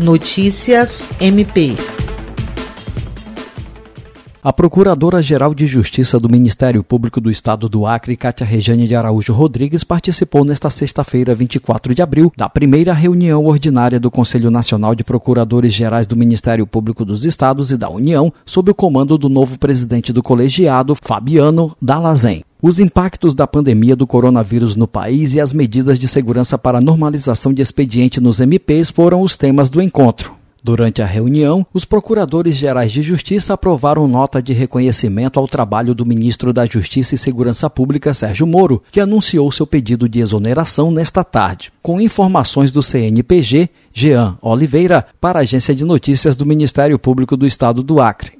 Notícias MP. A Procuradora-Geral de Justiça do Ministério Público do Estado do Acre, Cátia Rejane de Araújo Rodrigues, participou nesta sexta-feira, 24 de abril, da primeira reunião ordinária do Conselho Nacional de Procuradores Gerais do Ministério Público dos Estados e da União, sob o comando do novo presidente do colegiado, Fabiano Dalazen os impactos da pandemia do coronavírus no país e as medidas de segurança para a normalização de expediente nos MPs foram os temas do encontro. Durante a reunião, os procuradores gerais de justiça aprovaram nota de reconhecimento ao trabalho do ministro da Justiça e Segurança Pública, Sérgio Moro, que anunciou seu pedido de exoneração nesta tarde. Com informações do CNPG, Jean Oliveira, para a Agência de Notícias do Ministério Público do Estado do Acre.